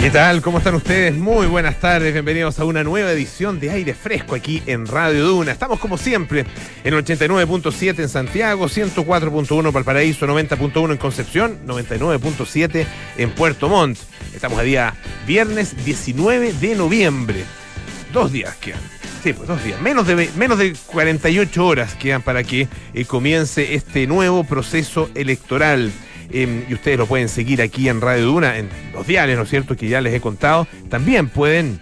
¿Qué tal? ¿Cómo están ustedes? Muy buenas tardes, bienvenidos a una nueva edición de Aire Fresco aquí en Radio Duna. Estamos como siempre en 89.7 en Santiago, 104.1 para el Paraíso, 90.1 en Concepción, 99.7 en Puerto Montt. Estamos a día viernes 19 de noviembre. Dos días quedan. Sí, pues dos días. Menos de, menos de 48 horas quedan para que eh, comience este nuevo proceso electoral. Eh, y ustedes lo pueden seguir aquí en Radio Duna, en los diarios, ¿no es cierto?, que ya les he contado. También pueden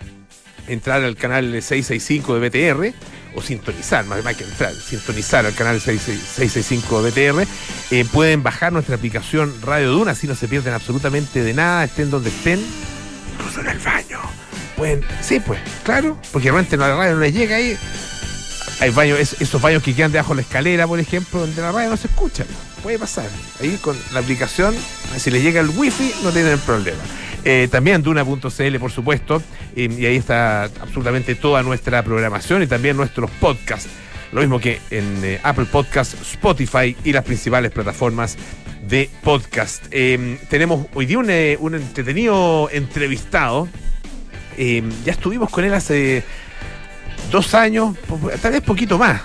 entrar al canal 665 de BTR o sintonizar, más que entrar, sintonizar al canal 665 de BTR. Eh, pueden bajar nuestra aplicación Radio Duna, así no se pierden absolutamente de nada, estén donde estén, incluso en el baño. Pueden, sí, pues, claro, porque realmente la radio no les llega ahí. Hay baños, esos baños que quedan debajo de la escalera, por ejemplo, donde la radio no se escucha puede pasar. Ahí con la aplicación, si le llega el wifi, no tienen problema. Eh, también Duna.cl, por supuesto, y ahí está absolutamente toda nuestra programación y también nuestros podcasts. Lo mismo que en eh, Apple Podcasts, Spotify y las principales plataformas de podcast. Em, tenemos hoy día un, eh, un entretenido entrevistado. Em, ya estuvimos con él hace dos años, tal vez poquito más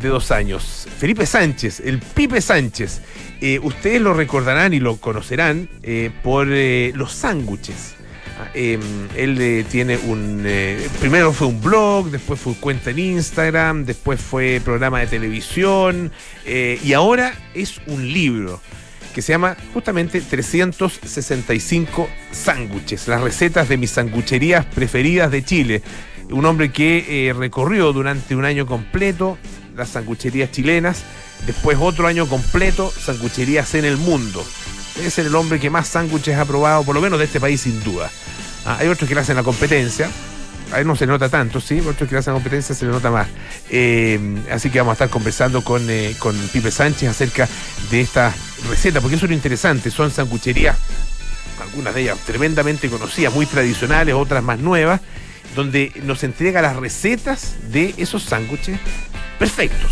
de dos años. Felipe Sánchez, el Pipe Sánchez. Eh, ustedes lo recordarán y lo conocerán eh, por eh, los sándwiches. Ah, em, él tiene un. primero fue un blog, después fue cuenta en Instagram, después fue programa de televisión y ahora es un libro que se llama justamente 365 sándwiches, las recetas de mis sangucherías preferidas de Chile. Un hombre que recorrió durante un año completo las sangucherías chilenas. Después otro año completo, sangucherías en el mundo. Es el hombre que más sándwiches ha probado, por lo menos de este país sin duda. Ah, hay otros que le hacen la competencia. A él no se le nota tanto, sí, otros que le hacen competencia se le nota más. Eh, así que vamos a estar conversando con, eh, con Pipe Sánchez acerca de esta receta, porque eso es lo interesante. Son sangucherías, algunas de ellas tremendamente conocidas, muy tradicionales, otras más nuevas, donde nos entrega las recetas de esos sándwiches perfectos,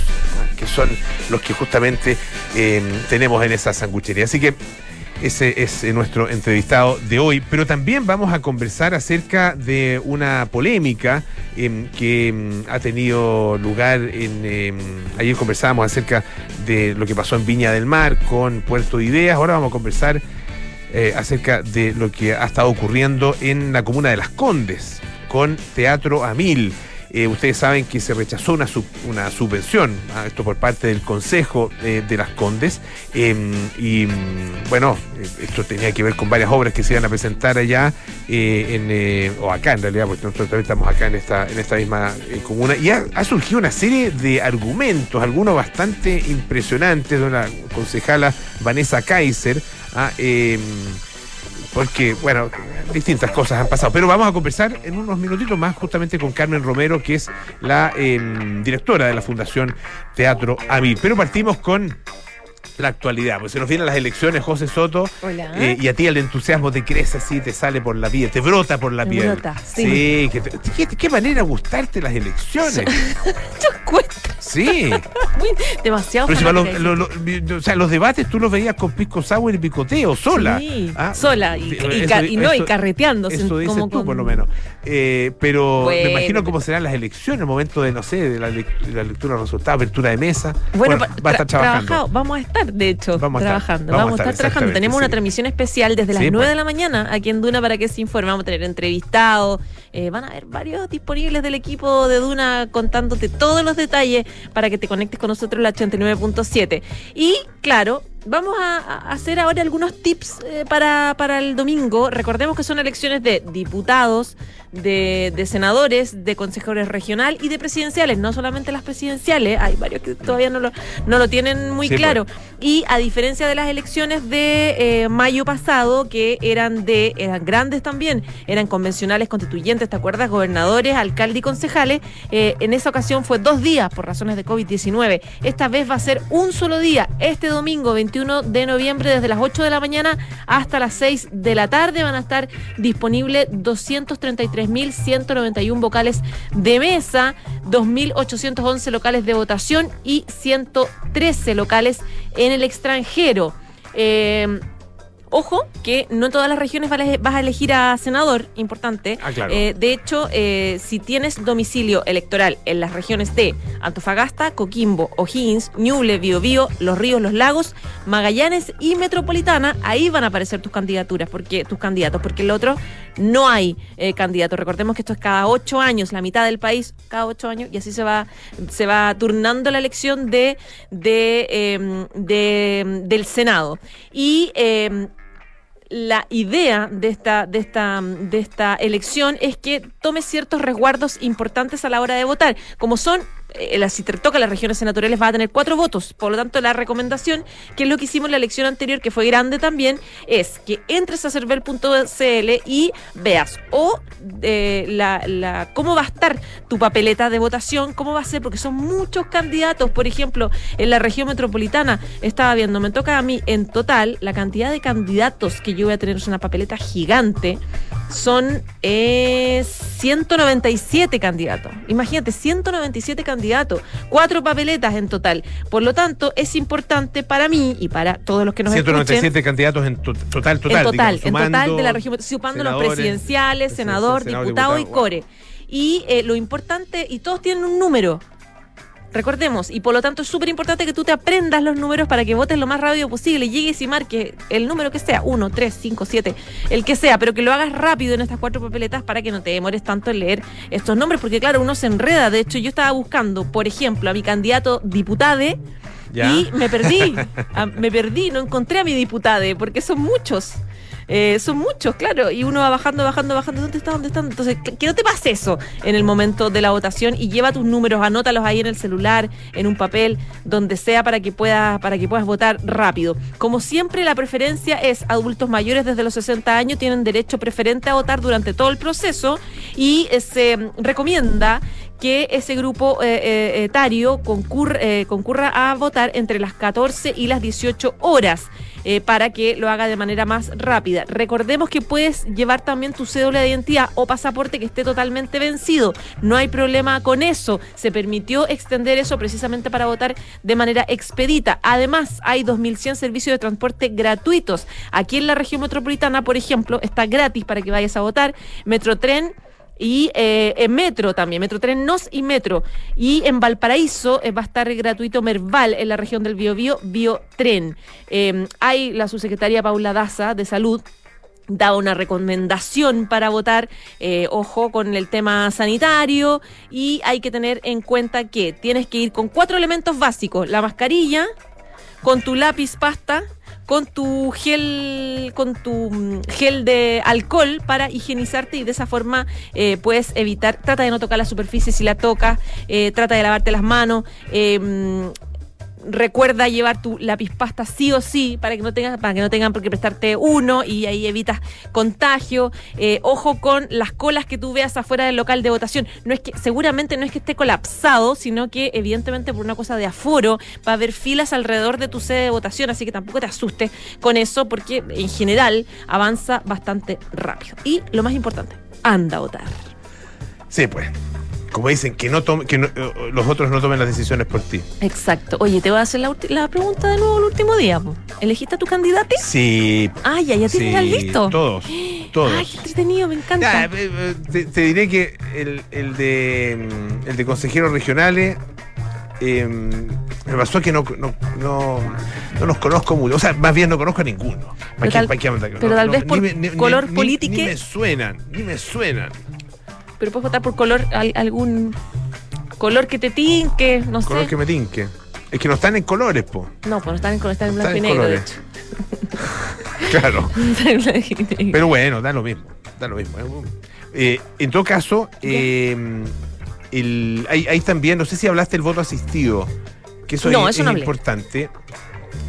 que son los que justamente em, tenemos en esa sanguchería. Así que ese es eh, nuestro entrevistado de hoy, pero también vamos a conversar acerca de una polémica em, que em, ha tenido lugar en... ayer conversábamos acerca de lo que pasó en Viña del Mar con Puerto de Ideas, ahora vamos a conversar eh, acerca de lo que ha estado ocurriendo en la comuna de Las Condes con Teatro a Mil. Eh, ustedes saben que se rechazó una, subvención, ah, esto por parte del Consejo eh, de las Condes, em, y mm, bueno, eh, esto tenía que ver con varias obras que se iban a presentar allá, o acá en realidad, porque nosotros también estamos acá en esta, en esta misma comuna, y ha, surgido una serie de argumentos, algunos bastante impresionantes de la concejala Vanessa Kaiser, ah, em, porque, bueno, distintas cosas han pasado. Pero vamos a conversar en unos minutitos más justamente con Carmen Romero, que es la em, directora de la Fundación Teatro AMI. Pero partimos con la actualidad. Pues se nos vienen las elecciones, José Soto. Hola. Eh, y a ti el entusiasmo te crece así, te sale por la piel, te brota por la piel. Brota, sí. sí qué, manera gustarte las elecciones. Yo Sí. demasiado. o sea, los debates tú los veías con pisco sour y picoteo, sola. Sí, ah, sola. Y, no, y carreteando. Eso dices tú, por lo menos. Eh, pero me imagino cómo serán las elecciones, el momento de, no sé, de la, lectura de resultados, apertura de mesa. Bueno, va a estar trabajando. Vamos a estar de hecho, trabajando. vamos, a estar, trabajando. Tenemos una transmisión especial desde las 9 de pues. la mañana aquí en Duna para que se informe. Vamos a tener entrevistados. Eh, van a haber varios disponibles del equipo de Duna contándote todos los detalles para que te conectes con nosotros en la 89.7. Y claro, vamos a, hacer ahora algunos tips eh, para, para el domingo. Recordemos que son elecciones de diputados, de, de, senadores, de consejeros regional y de presidenciales, no solamente las presidenciales, hay varios que todavía no lo, no lo tienen muy claro. Pues. Y a diferencia de las elecciones de eh, mayo pasado, que eran de, eran grandes también, eran convencionales constituyentes, ¿te acuerdas? Gobernadores, alcaldes y concejales, eh, en esa ocasión fue dos días por razones de COVID-19. Esta vez va a ser un solo día, este domingo 21 de noviembre, desde las 8 de la mañana hasta las 6 de la tarde, van a estar disponibles 233 3.191 vocales de mesa, 2.811 locales de votación y 113 locales en el extranjero. Eh, Ojo, que no en todas las regiones vas a elegir a senador, importante. Ah, eh, de hecho, eh, si tienes domicilio electoral en las regiones de Antofagasta, Coquimbo, O'Higgins, Ñuble, Biobío, Los Ríos, Los Lagos, Magallanes y Metropolitana, ahí van a aparecer tus candidaturas, porque tus candidatos, porque el otro no hay eh, candidato. Recordemos que esto es cada ocho años, la mitad del país, cada ocho años, y así se va, se va turnando la elección de, de, em, del Senado. Y em, la idea de esta, de esta, de esta elección es que tome ciertos resguardos importantes a la hora de votar, como son eh, si te toca las regiones senatoriales va a tener cuatro votos. Por lo tanto, la recomendación, que es lo que hicimos en la elección anterior, que fue grande también, es que entres a cervel.cl y veas o eh, la, la, cómo va a estar tu papeleta de votación, cómo va a ser, porque son muchos candidatos. Por ejemplo, en la región metropolitana estaba viendo, me toca a mí en total la cantidad de candidatos que yo voy a tener es una papeleta gigante son eh, 197 candidatos. Imagínate, 197 candidatos, cuatro papeletas en total. Por lo tanto, es importante para mí y para todos los que nos 197 candidatos en total, total. En total, en total de la región, sumando los presidenciales, senador, diputado, y core. Y eh, lo importante, y todos tienen un número. Recordemos, y por lo tanto es súper importante que tú te aprendas los números para que votes lo más rápido posible, llegues y marques el número que sea, 1, 3, 5, 7, el que sea, pero que lo hagas rápido en estas cuatro papeletas para que no te demores tanto en leer estos nombres, porque claro, uno se enreda. De hecho, yo estaba buscando, por ejemplo, a mi candidato diputade y me perdí, me perdí, no encontré a mi diputade, porque son muchos. Eh, son muchos, claro, y uno va bajando, bajando, bajando. ¿Dónde está? ¿Dónde está? Entonces, que, no te pase eso en el momento de la votación y lleva tus números, anótalos ahí en el celular, en un papel, donde sea para que puedas, para que puedas votar rápido. Como siempre, la preferencia es adultos mayores desde los 60 años tienen derecho preferente a votar durante todo el proceso y se recomienda que ese grupo eh, eh, etario concurra a votar entre las 14 y las 18 horas. Eh, para que lo haga de manera más rápida. Recordemos que puedes llevar también tu cédula de identidad o pasaporte que esté totalmente vencido. No hay problema con eso. Se permitió extender eso precisamente para votar de manera expedita. Además, hay 2.100 servicios de transporte gratuitos. Aquí en la región metropolitana, por ejemplo, está gratis para que vayas a votar. Metrotren y eh, en Metro también, Metro Tren Nos y Metro. Y en Valparaíso eh, va a estar gratuito Merval en la región del Biobío, Biotren. Eh, hay la subsecretaria Paula Daza de Salud da una recomendación para votar, eh, ojo con el tema sanitario y hay que tener en cuenta que tienes que ir con cuatro elementos básicos, la mascarilla, con tu lápiz pasta, con tu gel, con tu mm, gel de alcohol para higienizarte y de esa forma eh, puedes evitar, trata de no tocar la superficie si la tocas, eh, trata de lavarte las manos. Eh, mm, recuerda llevar tu lápiz pasta sí o sí para que no tengas para que no tengan por qué prestarte uno y ahí evitas contagio. Eh, ojo con las colas que tú veas afuera del local de votación. No es que seguramente no es que esté colapsado sino que evidentemente por una cosa de aforo va a haber filas alrededor de tu sede de votación así que tampoco te asustes con eso porque en general avanza bastante rápido. Y lo más importante anda a votar. Sí pues como dicen, que no tome, que eh, los otros no tomen las decisiones por ti. Exacto. Oye, te voy a hacer la, la pregunta de nuevo el último día. ¿Elegiste a tu candidato? Sí. Ah, ya, ya tienes listo. Todos, todos. Ay, qué entretenido, me encanta. Eh, eh, te, diré que el, el, de, mm, el de consejeros regionales me pasó que no, no, no, no, los conozco mucho. O sea, más bien no conozco a ninguno. Pero tal, pero tal vez por color político. Ni me suenan, ni me suenan pero puedes votar por color, algún color que te tinque, no sé. Color que me tinque. Es que no están en colores, po. No, pues no están en colores, están en blanco y negro, de hecho. claro. Pero bueno, da lo mismo. Da lo mismo. Eh, en todo caso, eh, el, hay, también, no sé si hablaste del voto asistido, que eso es, importante.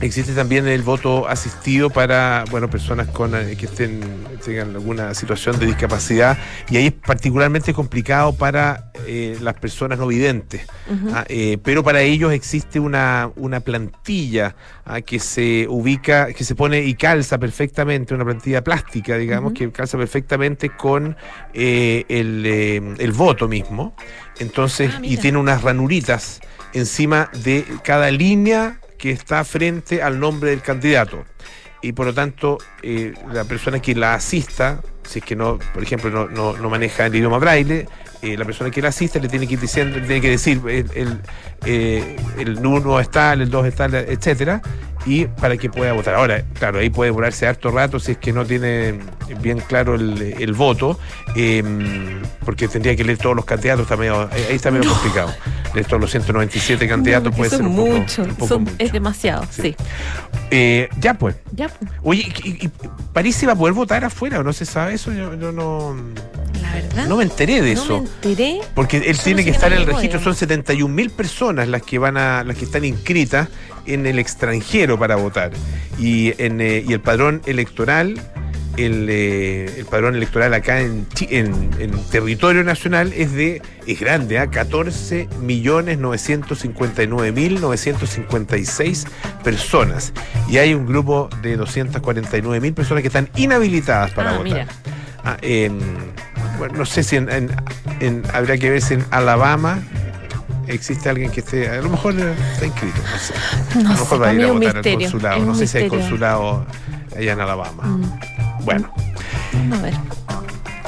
Existe también el voto asistido para bueno personas con eh, que estén tengan alguna situación de discapacidad y ahí es particularmente complicado para eh, las personas no videntes. ¿ah? Eh, pero para ellos existe una, una plantilla ¿ah? que se ubica, que se pone y calza perfectamente, una plantilla plástica, digamos, que calza perfectamente con el, el, voto mismo. Entonces, ah, y tiene unas ranuritas encima de cada línea que está frente al nombre del candidato. y por lo tanto eh, la persona que la asista, si es que no, por ejemplo, no, no, maneja el idioma braille, eh, la persona que la asista le tiene que ir diciendo, tiene que decir el, el, eh, el 1 está, el 2 está, etcétera, y para que pueda votar. Ahora, claro, ahí puede durarse harto rato si es que no tiene bien claro el, voto, em, porque tendría que leer todos los candidatos, está medio, ahí está medio complicado. Leer todos los 197 candidatos puede ser un mucho, poco, Es demasiado, sí. Eh, ya pues. Ya pues. Oye, ¿y, París iba a poder votar afuera o no se sabe eso? Yo, no. La verdad. No me enteré de eso. No me enteré. Porque él tiene que estar en el registro, son 71 mil personas las que van a, las que están inscritas en el extranjero para votar. Y, en, eh, y el padrón electoral, el, eh, el, padrón electoral acá en, en, en, territorio nacional es de es grande, ¿eh? 14 millones 959 mil 956 personas. Y hay un grupo de 249 mil personas que están inhabilitadas para ah, votar. Ah, bueno, no sé si en, en, habría que ver si en Alabama existe alguien que esté, a lo mejor está inscrito, no sé. a lo mejor va a ir a votar al consulado, no sé si hay consulado allá en Alabama. Mm. Bueno. A ver.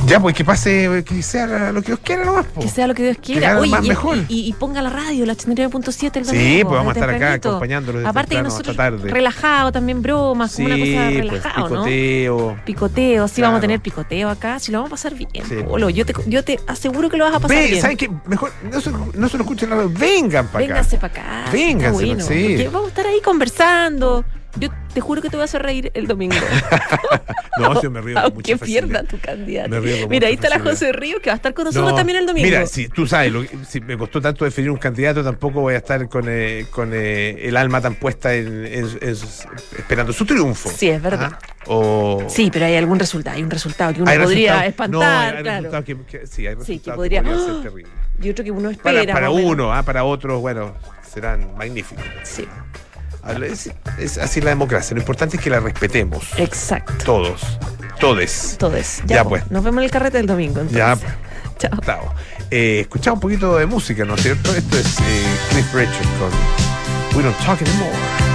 Ya, pues que pase, que sea lo que Dios quiera nomás. Que sea lo que Dios quiera. Oye, y, mejor. Y, ponga la radio, la 89.7 el domingo. Sí, pues vamos a estar acá acompañándolo Aparte que nosotros relajado, también bromas, sí, como una cosa pues, relajada, pues, picoteo. Picoteo, sí vamos a tener picoteo acá, si lo vamos a pasar bien. Sí. yo, te, yo te aseguro que lo vas a pasar Ve, bien. ¿saben qué? Mejor no se, no se lo escuchen la vengan para acá. Vénganse para acá. Vénganse, bueno, sí. Vamos a estar ahí conversando. Yo te juro que te vas a reír el domingo. no, yo me río con mucha pierda tu candidato. Mira, ahí está la José Río que va a estar con nosotros también el domingo. Mira, si tú sabes, si me costó tanto definir un candidato, tampoco voy a estar con, eh, con eh, el alma tan puesta en, esperando su triunfo. Sí, es verdad. O... Sí, pero hay algún resultado, hay un resultado que uno podría espantar. No, hay, claro. que, sí, hay resultados que, podría, ser terrible. Y otro que uno espera. Para, para uno, ah, para otros, bueno, serán magníficos. Sí. Es, así la democracia. Lo importante es que la respetemos. Exacto. Todos. Todes. Todes. Ya, pues. Nos vemos en el carrete del domingo. Entonces. Ya pues. Chao. Chao. Eh, escuchamos un poquito de música, ¿no es cierto? Esto es eh, Cliff Richard con We Don't Talk Anymore.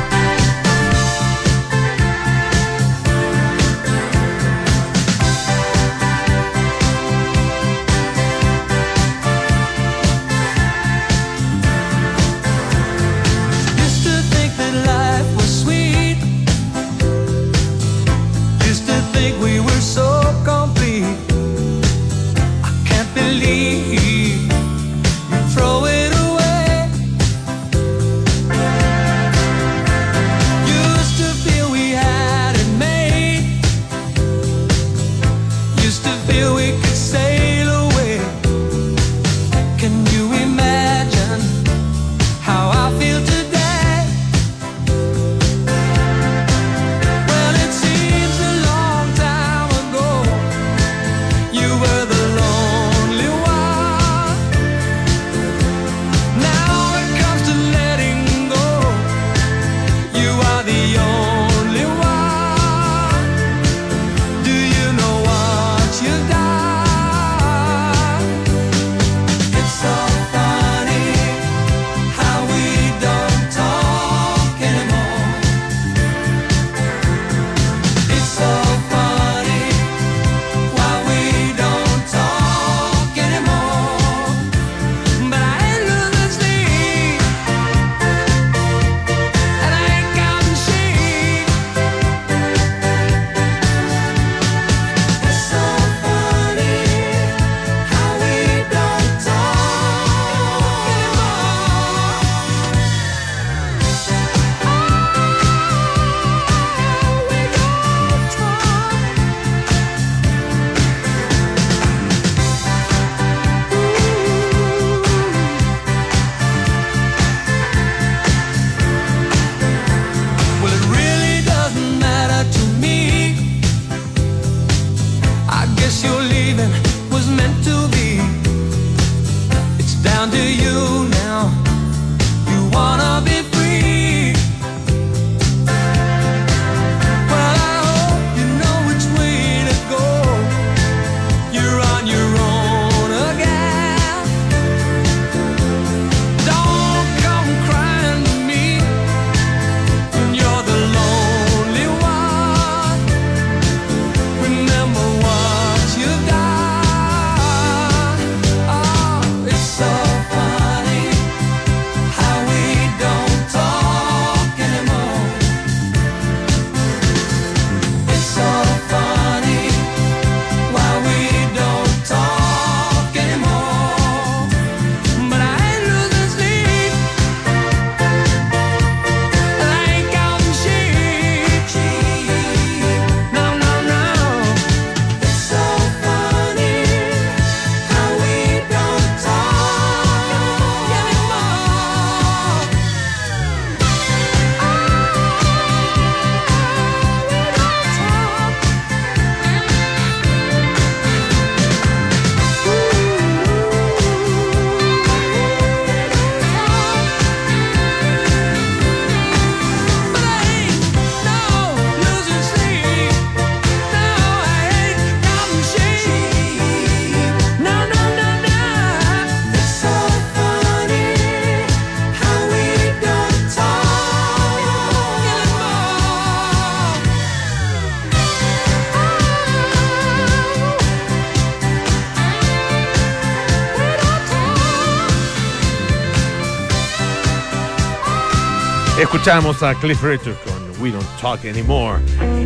Escuchamos a Cliff Richard con We Don't Talk Anymore.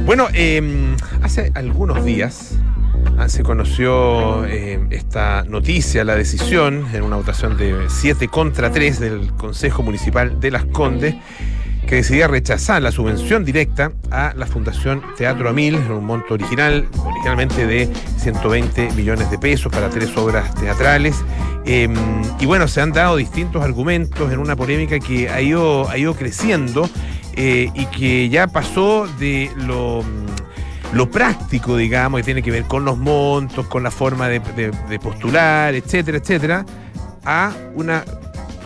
Bueno, em, hace algunos días ah, se conoció em, esta noticia, la decisión en una votación de 7 contra 3 del Consejo Municipal de Las Condes que decidía rechazar la subvención directa a la Fundación Teatro Amil en un monto original, originalmente de 120 millones de pesos para tres obras teatrales. Em, y bueno, se han dado distintos argumentos en una polémica que ha ido, ha ido creciendo eh, y que ya pasó de lo lo práctico, digamos, que tiene que ver con los montos, con la forma de, postular, etcétera, etcétera, a una,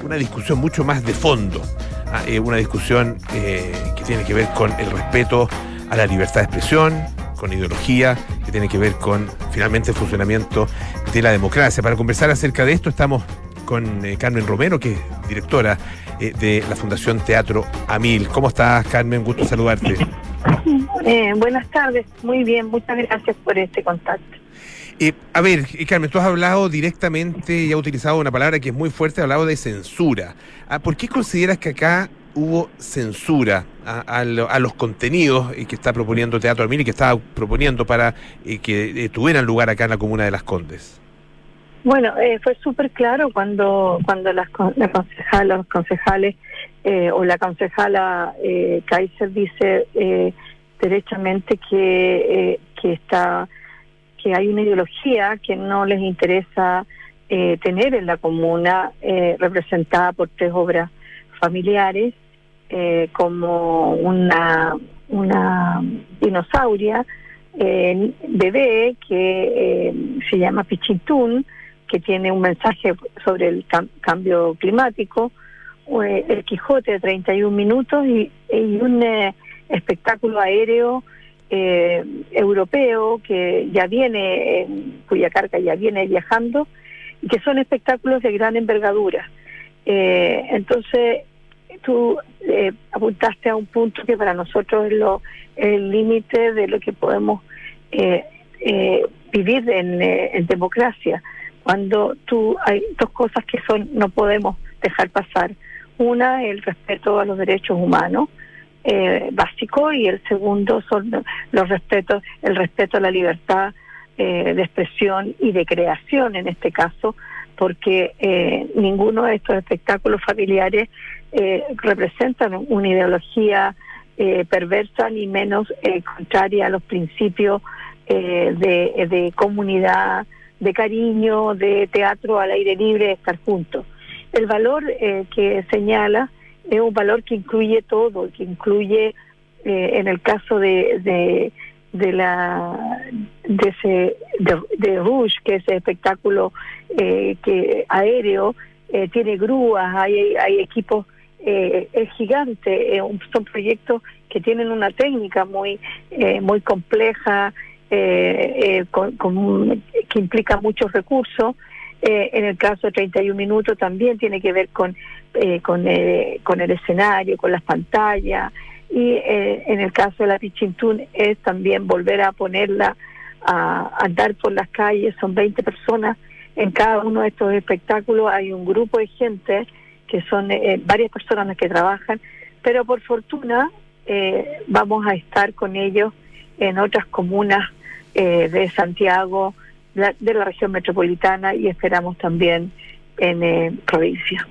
una discusión mucho más de fondo. Ah, eh, una discusión eh, que tiene que ver con el respeto a la libertad de expresión, con ideología, que tiene que ver con finalmente el funcionamiento de la democracia. Para conversar acerca de esto estamos con eh, Carmen Romero, que es directora de la Fundación Teatro Amil. ¿Cómo estás, Carmen? Gusto saludarte. buenas tardes, muy bien, muchas gracias por este contacto. Eh, a ver, eh, Carmen, tú has hablado directamente y has utilizado una palabra que es muy fuerte, has hablado de censura. Ah, ¿Por qué consideras que acá hubo censura a, los contenidos eh, que está proponiendo Teatro Armini que estaba proponiendo para que tuvieran lugar acá en la comuna de Las Condes? Bueno, fue súper claro cuando cuando las, la concejala, los concejales o la concejala Kaiser dice derechamente que, que está que hay una ideología que no les interesa eh, tener en la comuna, eh, representada por tres obras familiares, eh, como una, una dinosauria bebé que se llama Pichintún, que tiene un mensaje sobre el cambio climático, el Quijote de 31 minutos y, un espectáculo aéreo eh, europeo que ya viene, cuya carga ya viene viajando, y que son espectáculos de gran envergadura. Eh, entonces, tú eh, apuntaste a un punto que para nosotros es lo, el límite de lo que podemos eh, vivir en, en, democracia. Cuando tú hay dos cosas que son no podemos dejar pasar. Una, el respeto a los derechos humanos eh, básico y el segundo son los respetos, el respeto a la libertad eh, de expresión y de creación en este caso, porque eh, ninguno de estos espectáculos familiares eh, representan una ideología perversa ni menos contraria a los principios de, de comunidad, de cariño, de teatro al aire libre, de estar juntos. El valor que señala es un valor que incluye todo, que incluye, eh, en el caso de, de, de la de ese de, Rouge, que es ese espectáculo eh, que aéreo, eh, tiene grúas, hay, hay equipos, es gigante, son proyectos que tienen una técnica muy, muy compleja, con, que implica muchos recursos. en el caso de 31 minutos también tiene que ver con eh, con, eh, con el escenario, con las pantallas. Y eh, en el caso de la Pichintún es también volver a ponerla a, andar por las calles. Son 20 personas en cada uno de estos espectáculos. Hay un grupo de gente que son varias personas las que trabajan, pero por fortuna vamos a estar con ellos en otras comunas de Santiago, de la región metropolitana y esperamos también en provincia.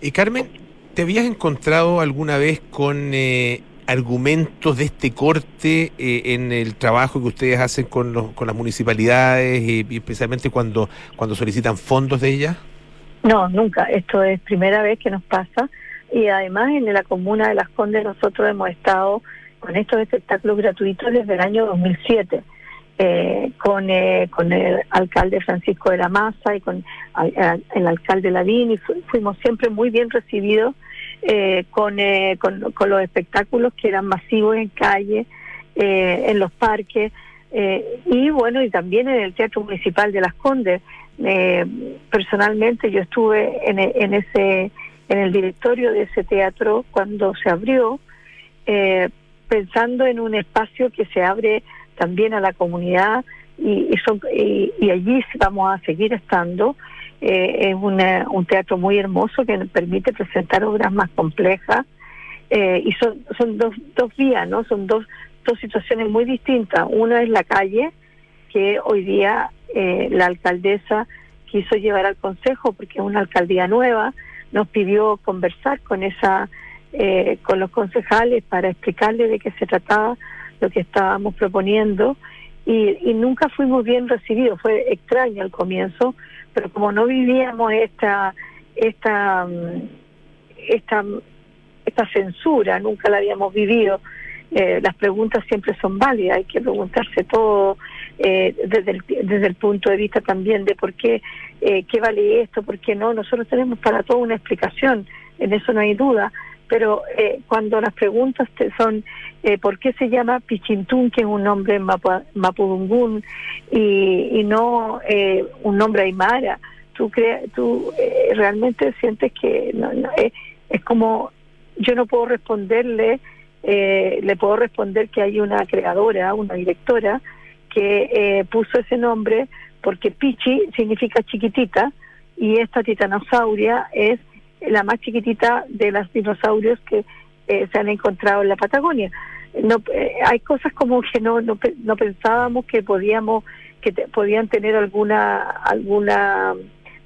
Eh, Carmen, ¿te habías encontrado alguna vez con eh, argumentos de este corte eh, en el trabajo que ustedes hacen con, los, con las municipalidades y especialmente cuando, cuando solicitan fondos de ellas? No, nunca. Esto es primera vez que nos pasa y además en la comuna de Las Condes nosotros hemos estado con estos espectáculos gratuitos desde el año 2007 eh, con, eh, con el alcalde Francisco de la Maza y con el alcalde Ladín y fuimos siempre muy bien recibidos eh, con, eh, con, con, los espectáculos que eran masivos en calle, en los parques y bueno, y también en el Teatro Municipal de Las Condes. Personalmente yo estuve en, en, ese en el directorio de ese teatro cuando se abrió, pensando en un espacio que se abre también a la comunidad y, y, allí vamos a seguir estando. Eh, es un teatro muy hermoso que permite presentar obras más complejas eh, y son, son dos, dos vías, ¿no? Son dos, dos situaciones muy distintas. Una es la calle, que hoy día eh, la alcaldesa quiso llevar al Consejo, porque es una alcaldía nueva, nos pidió conversar con esa eh, con los concejales para explicarle de qué se trataba lo que estábamos proponiendo y, y nunca fuimos bien recibidos. Fue extraño al comienzo pero como no vivíamos esta esta mm, esta esta censura nunca la habíamos vivido eh, las preguntas siempre son válidas hay que preguntarse todo eh, desde el, desde el punto de vista también de por qué eh, qué vale esto por qué no. Nosotros tenemos para todo una explicación en eso no hay duda pero eh, cuando las preguntas son eh, por qué se llama Pichintún, que es un nombre mapudungún, y, y no eh, un nombre aymara, tú, cre tú realmente sientes que no, no, es como, yo no puedo responderle, le puedo responder que hay una creadora, una directora, que puso ese nombre porque Pichi significa chiquitita, y esta titanosauria es la más chiquitita de los dinosaurios que eh, se han encontrado en la Patagonia. No, eh, hay cosas como que no, no, no pensábamos que podíamos que podían tener alguna alguna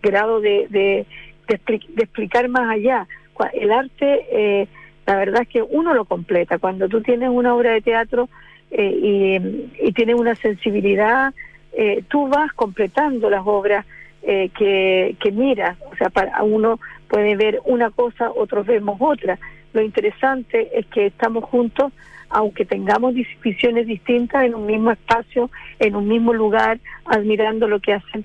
grado de, de, de, explicar más allá. El arte, eh, la verdad es que uno lo completa. Cuando tú tienes una obra de teatro y, y tienes una sensibilidad, tú vas completando las obras que, que miras. O sea, para uno puede ver una cosa, otros vemos otra. Lo interesante es que estamos juntos, aunque tengamos visiones distintas, en un mismo espacio, en un mismo lugar, admirando lo que hacen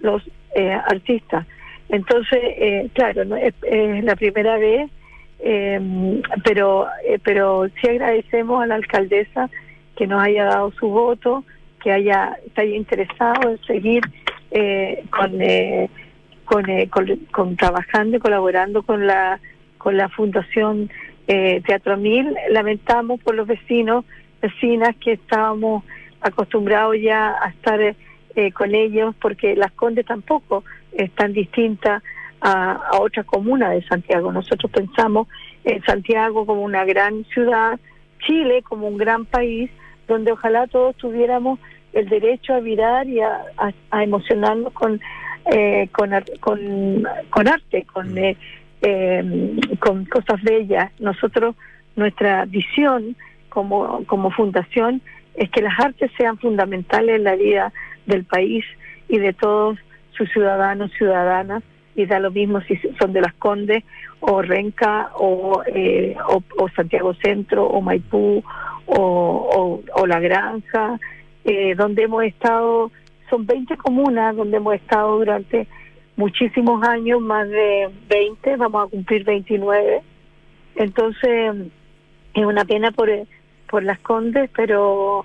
los eh, artistas. Entonces, eh, claro, ¿no? es, la primera vez, eh, pero, pero sí agradecemos a la alcaldesa que nos haya dado su voto, que haya, interesado en seguir con eh, con, con, trabajando y colaborando con la con la Fundación eh, Teatro Mil. Lamentamos por los vecinos, vecinas que estábamos acostumbrados ya a estar eh, con ellos, porque Las Condes tampoco es tan distinta a, a otra comuna de Santiago. Nosotros pensamos en Santiago como una gran ciudad, Chile como un gran país, donde ojalá todos tuviéramos el derecho a mirar y a, a emocionarnos con eh, con, con, con, arte, con, mm. eh, eh, con cosas bellas. Nosotros, nuestra visión como, como fundación es que las artes sean fundamentales en la vida del país y de todos sus ciudadanos, ciudadanas, y da lo mismo si son de las Condes o Renca o, eh, Santiago Centro o Maipú o, o, La Granja, eh, donde hemos estado son 20 comunas donde hemos estado durante muchísimos años, más de 20, vamos a cumplir 29. Entonces, es una pena por, por las Condes, pero,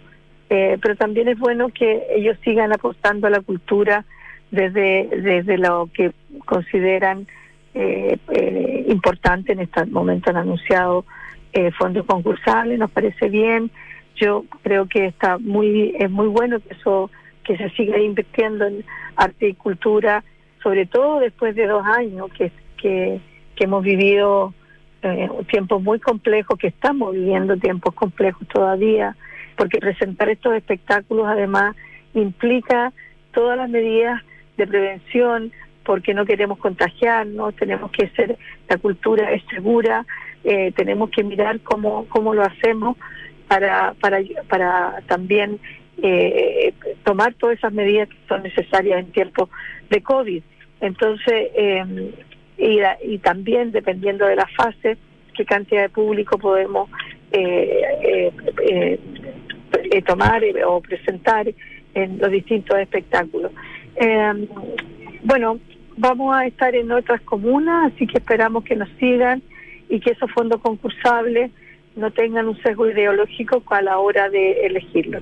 eh, pero también es bueno que ellos sigan apostando a la cultura desde, desde lo que consideran eh, eh, importante. En este momento han anunciado eh, fondos concursables, nos parece bien. Yo creo que está muy es muy bueno que eso que se siga invirtiendo en arte y cultura, sobre todo después de dos años que, que, hemos vivido eh, tiempos muy complejos, que estamos viviendo tiempos complejos todavía, porque presentar estos espectáculos además implica todas las medidas de prevención, porque no queremos contagiarnos, tenemos que ser, la cultura es segura, eh, tenemos que mirar cómo, cómo lo hacemos para, para, para también eh, tomar todas esas medidas que son necesarias en tiempos de COVID. Entonces, eh, y, y, también dependiendo de la fase, qué cantidad de público podemos eh, eh, tomar o presentar en los distintos espectáculos. Bueno, vamos a estar en otras comunas, así que esperamos que nos sigan y que esos fondos concursables no tengan un sesgo ideológico a la hora de elegirlos.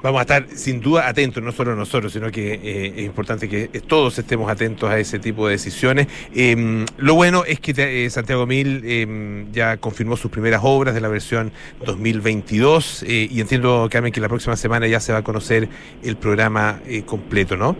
Vamos a estar sin duda atentos, no solo nosotros, sino que eh, es importante que todos estemos atentos a ese tipo de decisiones. Em, lo bueno es que eh, Santiago Mil em, ya confirmó sus primeras obras de la versión 2022 eh, y entiendo, Carmen, que la próxima semana ya se va a conocer el programa completo, ¿no?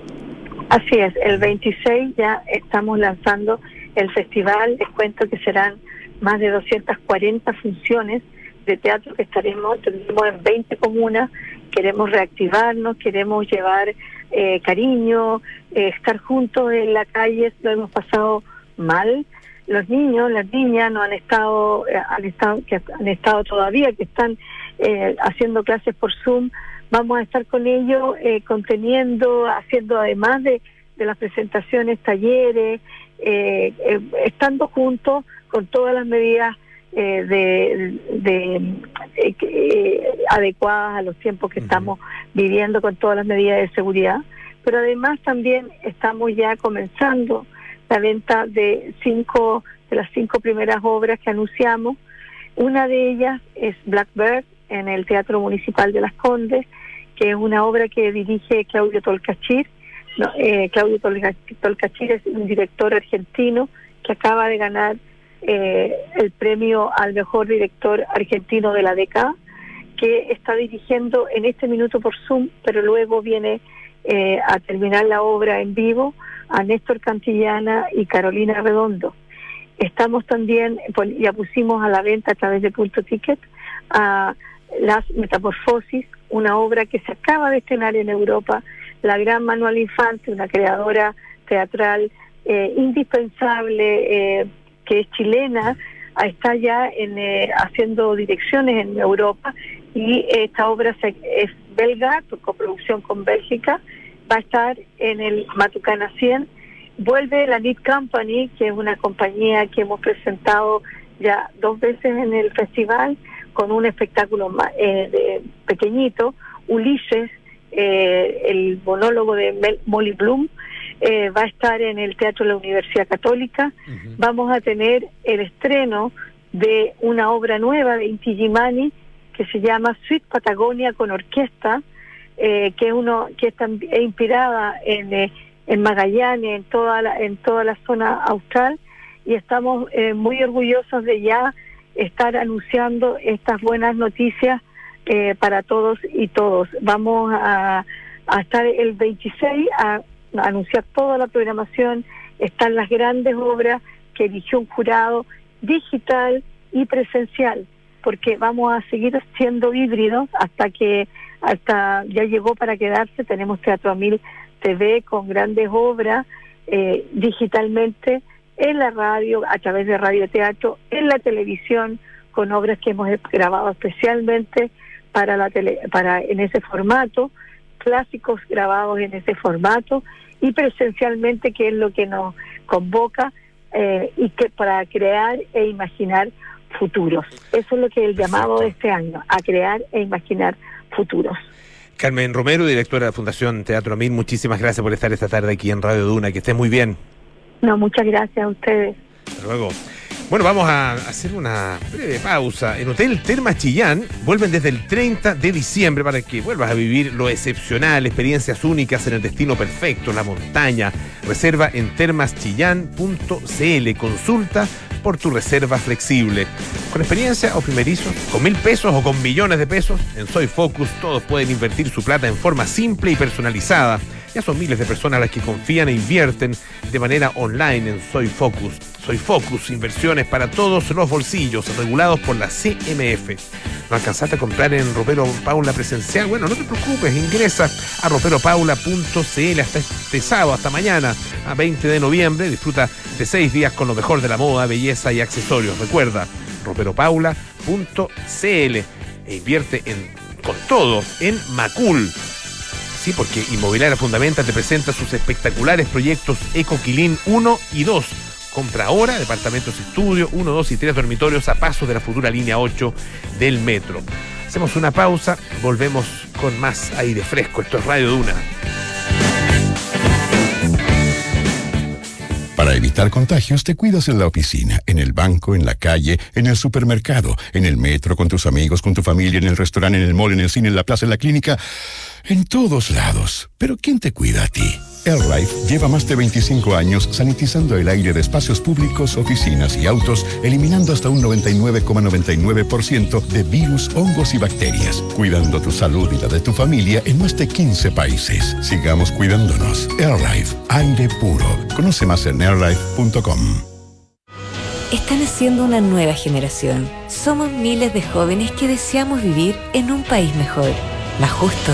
Así es, el 26 ya estamos lanzando el festival, les cuento que serán más de 240 funciones de teatro que estaremos, tendremos en 20 comunas, queremos reactivarnos, queremos llevar eh, cariño, eh, estar juntos en la calle, lo hemos pasado mal. Los niños, las niñas no han estado, eh, han estado, que han estado todavía, que están haciendo clases por Zoom. Vamos a estar con ellos conteniendo, haciendo además de, de las presentaciones, talleres, estando juntos con todas las medidas eh, de, eh, eh, adecuadas a los tiempos que estamos viviendo con todas las medidas de seguridad. Pero además también estamos ya comenzando la venta de cinco de las cinco primeras obras que anunciamos. Una de ellas es Blackbird en el Teatro Municipal de Las Condes, que es una obra que dirige Claudio Tolcachir. Claudio Tolcachir es un director argentino que acaba de ganar eh, el premio al mejor director argentino de la década, que está dirigiendo en este minuto por Zoom, pero luego viene eh, a terminar la obra en vivo a Néstor Cantillana y Carolina Redondo. Estamos también, ya pusimos a la venta a través de Punto Ticket a Las Metamorfosis, una obra que se acaba de estrenar en Europa, la gran Manuel Infante, una creadora teatral eh, indispensable, eh, que es chilena, está ya en, eh, haciendo direcciones en Europa y esta obra es belga, coproducción con Bélgica, va a estar en el Matucana 100. Vuelve la Need Company, que es una compañía que hemos presentado ya dos veces en el festival, con un espectáculo eh, pequeñito, Ulises, eh, el monólogo de Molly Bloom, eh, va a estar en el Teatro de la Universidad Católica. Vamos a tener el estreno de una obra nueva de Inti Gimani que se llama Suite Patagonia con orquesta, eh, que es uno que está inspirada en, eh, en Magallanes, en toda la, en toda la zona austral, y estamos muy orgullosos de ya estar anunciando estas buenas noticias para todos y todos. Vamos a, a estar el 26 a anunciar toda la programación, están las grandes obras que eligió un jurado digital y presencial, porque vamos a seguir siendo híbridos hasta que hasta ya llegó para quedarse, tenemos Teatro Mil TV con grandes obras eh, digitalmente en la radio, a través de radio teatro, en la televisión, con obras que hemos grabado especialmente para la tele, para en ese formato, clásicos grabados en ese formato y presencialmente, que es lo que nos convoca eh, y que para crear e imaginar futuros. Eso es lo que es el llamado de este año, a crear e imaginar futuros. Carmen Romero, directora de la Fundación Teatro Mil, muchísimas gracias por estar esta tarde aquí en Radio Duna. Que esté muy bien. No, muchas gracias a ustedes. Hasta luego. Bueno, vamos a hacer una breve pausa. En Hotel Termas Chillán vuelven desde el 30 de diciembre para que vuelvas a vivir lo excepcional, experiencias únicas en el destino perfecto, la montaña. Reserva en termaschillán.cl. Consulta por tu reserva flexible. Con experiencia o primerizos, con mil pesos o con millones de pesos, en Soy Focus todos pueden invertir su plata en forma simple y personalizada. Ya son miles de personas las que confían e invierten de manera online en Soy Focus. Soy Focus, inversiones para todos los bolsillos, regulados por la CMF. ¿No alcanzaste a comprar en Ropero Paula presencial? Bueno, no te preocupes, ingresa a roperopaula.cl hasta este sábado, hasta mañana, a 20 de noviembre. Disfruta de seis días con lo mejor de la moda, belleza y accesorios. Recuerda, roperopaula.cl e invierte en, con todo en Macul Sí, porque Inmobiliaria Fundamenta te presenta sus espectaculares proyectos Ecoquilín 1 y 2. Compra ahora departamentos estudio, 1, 2 y 3 dormitorios a paso de la futura línea 8 del metro. Hacemos una pausa, volvemos con más aire fresco. Esto es Radio Duna. Para evitar contagios, te cuidas en la oficina, en el banco, en la calle, en el supermercado, en el metro, con tus amigos, con tu familia, en el restaurante, en el mall, en el cine, en la plaza, en la clínica en todos lados. Pero ¿quién te cuida a ti? AirLife lleva más de 25 años sanitizando el aire de espacios públicos, oficinas y autos, eliminando hasta un 99,99% de virus, hongos y bacterias, cuidando tu salud y la de tu familia en más de 15 países. Sigamos cuidándonos. AirLife, aire puro. Conoce más en airlife.com. están haciendo una nueva generación. Somos miles de jóvenes que deseamos vivir en un país mejor, más justo.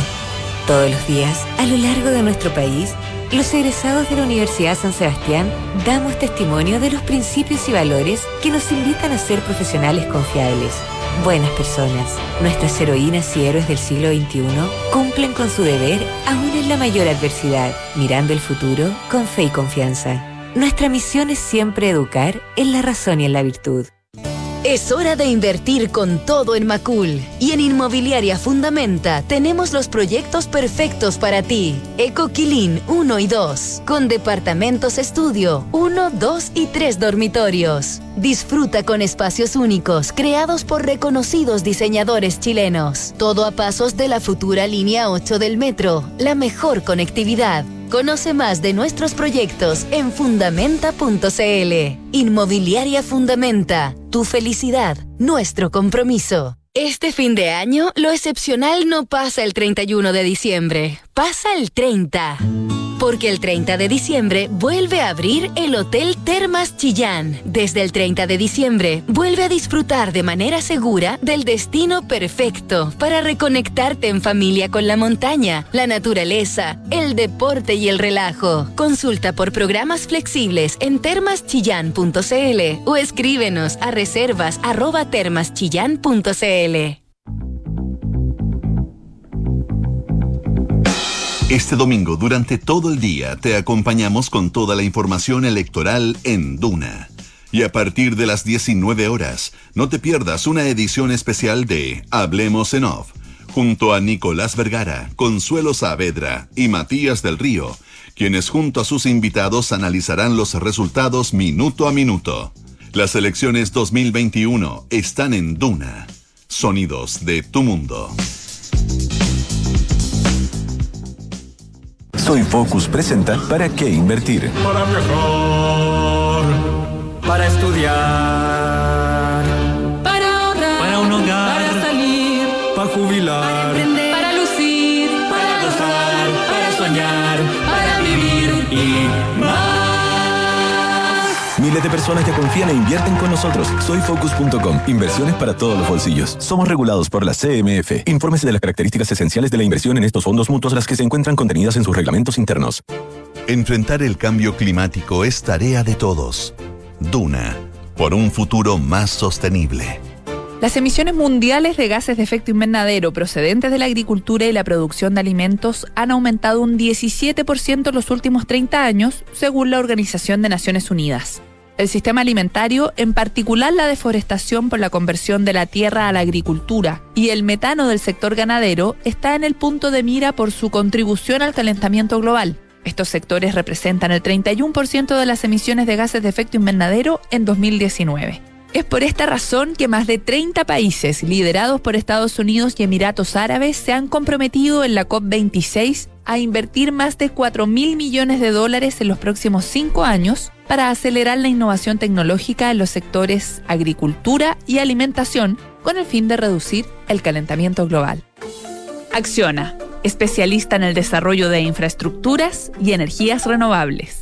Todos los días, a lo largo de nuestro país, los egresados de la Universidad San Sebastián damos testimonio de los principios y valores que nos invitan a ser profesionales confiables, buenas personas. Nuestras heroínas y héroes del siglo XXI cumplen con su deber aún en la mayor adversidad, mirando el futuro con fe y confianza. Nuestra misión es siempre educar en la razón y en la virtud. Es hora de invertir con todo en Macul. Y en Inmobiliaria Fundamenta tenemos los proyectos perfectos para ti. Ecoquilín 1 y 2, con departamentos estudio 1, 2 y 3 dormitorios. Disfruta con espacios únicos creados por reconocidos diseñadores chilenos. Todo a pasos de la futura línea 8 del metro, la mejor conectividad. Conoce más de nuestros proyectos en fundamenta.cl. Inmobiliaria Fundamenta. Tu felicidad, nuestro compromiso. Este fin de año, lo excepcional no pasa el 31 de diciembre, pasa el 30 porque el 30 de diciembre vuelve a abrir el Hotel Termas Chillán. Desde el 30 de diciembre, vuelve a disfrutar de manera segura del destino perfecto para reconectarte en familia con la montaña, la naturaleza, el deporte y el relajo. Consulta por programas flexibles en termaschillán.cl o escríbenos a reservas. Este domingo, durante todo el día, te acompañamos con toda la información electoral en Duna. Y a partir de las 19 horas, no te pierdas una edición especial de Hablemos en Off, junto a Nicolás Vergara, Consuelo Saavedra y Matías del Río, quienes junto a sus invitados analizarán los resultados minuto a minuto. Las elecciones 2021 están en Duna. Sonidos de tu mundo. Soy Focus presenta ¿Para qué invertir? Para viajar. Para estudiar. Para ahorrar. Para un hogar. Para salir. Para jubilar. Para emprender. Para lucir. Para gozar. Para soñar. Miles de personas ya confían e invierten con nosotros. Soy Focus.com. Inversiones para todos los bolsillos. Somos regulados por la CMF. Infórmese de las características esenciales de la inversión en estos fondos mutuos, las que se encuentran contenidas en sus reglamentos internos. Enfrentar el cambio climático es tarea de todos. Duna, por un futuro más sostenible. Las emisiones mundiales de gases de efecto invernadero procedentes de la agricultura y la producción de alimentos han aumentado un 17% en los últimos 30 años, según la Organización de Naciones Unidas. El sistema alimentario, en particular la deforestación por la conversión de la tierra a la agricultura y el metano del sector ganadero, está en el punto de mira por su contribución al calentamiento global. Estos sectores representan el 31% de las emisiones de gases de efecto invernadero en 2019. Es por esta razón que más de 30 países liderados por Estados Unidos y Emiratos Árabes se han comprometido en la COP26 a invertir más de 4 mil millones de dólares en los próximos cinco años para acelerar la innovación tecnológica en los sectores agricultura y alimentación con el fin de reducir el calentamiento global. Acciona, especialista en el desarrollo de infraestructuras y energías renovables.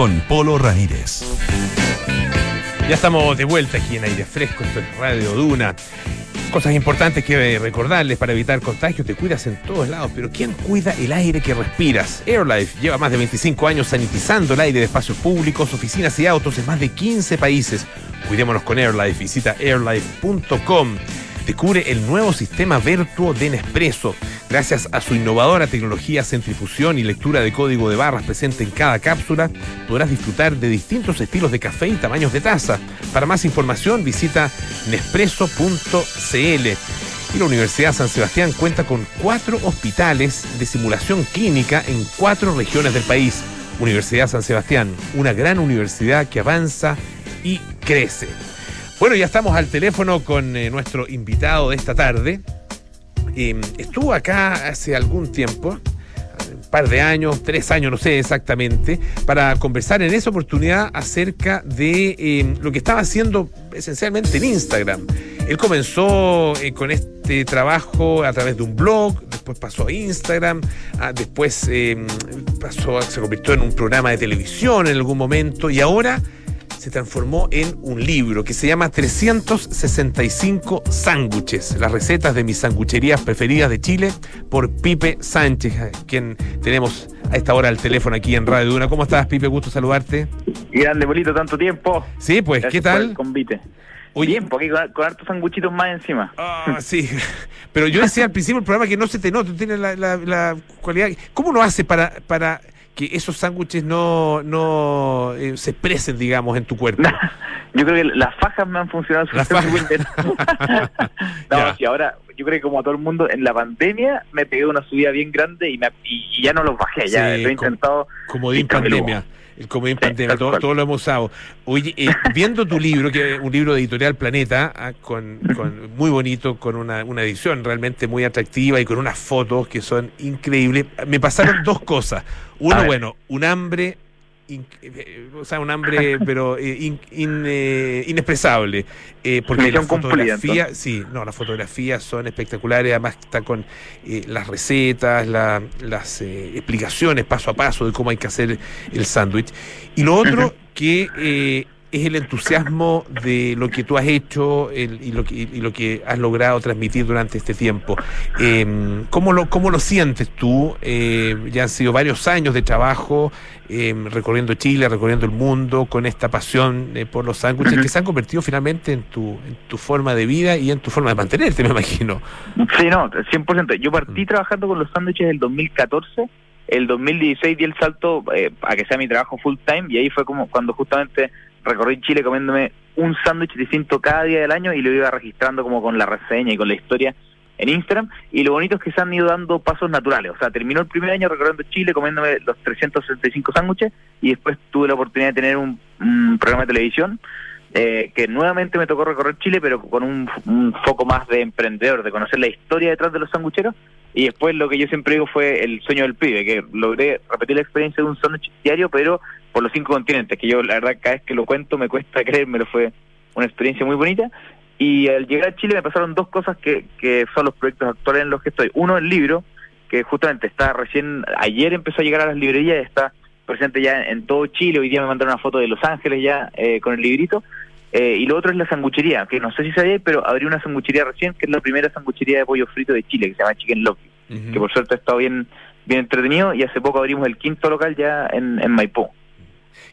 con Polo Ramírez. Ya estamos de vuelta aquí en aire fresco, esto es Radio Duna. Cosas importantes que recordarles para evitar contagios, te cuidas en todos lados, pero ¿quién cuida el aire que respiras? AirLife lleva más de 25 años sanitizando el aire de espacios públicos, oficinas y autos en más de 15 países. Cuidémonos con AirLife, visita airlife.com descubre el nuevo sistema Vertuo de Nespresso. Gracias a su innovadora tecnología centrifusión y lectura de código de barras presente en cada cápsula, podrás disfrutar de distintos estilos de café y tamaños de taza. Para más información visita nespresso.cl. Y la Universidad San Sebastián cuenta con cuatro hospitales de simulación clínica en cuatro regiones del país Universidad San Sebastián, una gran universidad que avanza y crece. Bueno, ya estamos al teléfono con eh, nuestro invitado de esta tarde. Em, estuvo acá hace algún tiempo, un par de años, tres años, no sé exactamente, para conversar en esa oportunidad acerca de em, lo que estaba haciendo esencialmente en Instagram. Él comenzó eh, con este trabajo a través de un blog, después pasó a Instagram, ah, después em, pasó, se convirtió en un programa de televisión en algún momento y ahora se transformó en un libro que se llama 365 sándwiches, las recetas de mis sangucherías preferidas de Chile, por Pipe Sánchez, quien tenemos a esta hora al teléfono aquí en Radio Duna. ¿Cómo estás, Pipe? Gusto saludarte. Grande, bolito, tanto tiempo. Sí, pues, ¿qué tal? convite. Oye, Bien, porque con, con hartos sanguchitos más encima. Ah, sí. Pero yo decía al principio del programa que no se te nota, tiene la, la, cualidad. ¿Cómo lo hace para, para que esos sándwiches no, no eh, se expresen, digamos, en tu cuerpo? yo creo que las fajas me han funcionado fajas. no, si ahora, yo creo que como a todo el mundo, en la pandemia me pegué una subida bien grande y, me, y ya no los bajé, ya lo he intentado. Como de pandemia. El comodín pandemia, todo, todo, lo hemos usado. Oye, eh, viendo tu libro, que es un libro de Editorial Planeta, ah, con, con, muy bonito, con una, una, edición realmente muy atractiva y con unas fotos que son increíbles, me pasaron dos cosas. Uno, bueno, un hambre eh, o sea, un hambre, pero eh, eh, inexpresable. porque la fotografía, sí, no, las fotografías son espectaculares, además está con las recetas, las explicaciones paso a paso de cómo hay que hacer el sándwich. Y lo otro, que es el entusiasmo de lo que tú has hecho y, lo que, y, lo que, has logrado transmitir durante este tiempo. Eh, ¿cómo, lo, ¿Cómo lo sientes tú? Eh, ya han sido varios años de trabajo em, recorriendo Chile, recorriendo el mundo, con esta pasión eh, por los sándwiches que se han convertido finalmente en tu, en tu forma de vida y en tu forma de mantenerte, me imagino. Sí, no, 100%. Yo partí trabajando con los sándwiches el 2014 el 2016 di el salto eh, a que sea mi trabajo full time y ahí fue como cuando justamente recorrí Chile comiéndome un sándwich distinto cada día del año y lo iba registrando como con la reseña y con la historia en Instagram. Y lo bonito es que se han ido dando pasos naturales. O sea, terminó el primer año recorriendo Chile comiéndome los 365 sándwiches y después tuve la oportunidad de tener un, programa de televisión. Eh, que nuevamente me tocó recorrer Chile, pero con un, un, foco más de emprendedor, de conocer la historia detrás de los sangucheros. Y después lo que yo siempre digo fue el sueño del pibe, que logré repetir la experiencia de un sándwich diario, pero por los cinco continentes, que yo la verdad cada vez que lo cuento me cuesta creérmelo, fue una experiencia muy bonita. Y al llegar a Chile me pasaron dos cosas que, que son los proyectos actuales en los que estoy. Uno, el libro, que justamente está recién, ayer empezó a llegar a las librerías está presente ya en, todo Chile. Hoy día me mandaron una foto de Los Ángeles ya eh, con el librito. Eh, y lo otro es la sanguchería, que no sé si sabía, pero abrí una sanguchería recién, que es la primera sanguchería de pollo frito de Chile, que se llama Chicken Loki, que por suerte ha estado bien, bien entretenido. Y hace poco abrimos el quinto local ya en, en Maipú.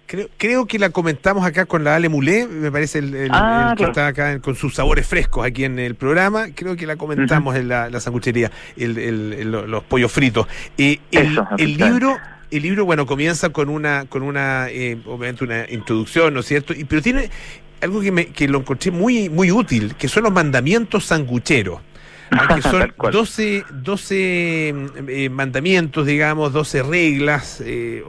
Creo, creo que la comentamos acá con la Ale Mulé, me parece el, ah, que está acá con sus sabores frescos aquí en el programa. Creo que la comentamos en la, la sanguchería, el, los pollos fritos. Eh, el, libro el libro, bueno, comienza con una, con una, eh, obviamente una introducción, ¿no es cierto? Y, pero tiene algo que, me, que lo encontré muy, muy útil, que son los mandamientos sangucheros. Que son 12, 12 eh, mandamientos, digamos, 12 reglas, eh,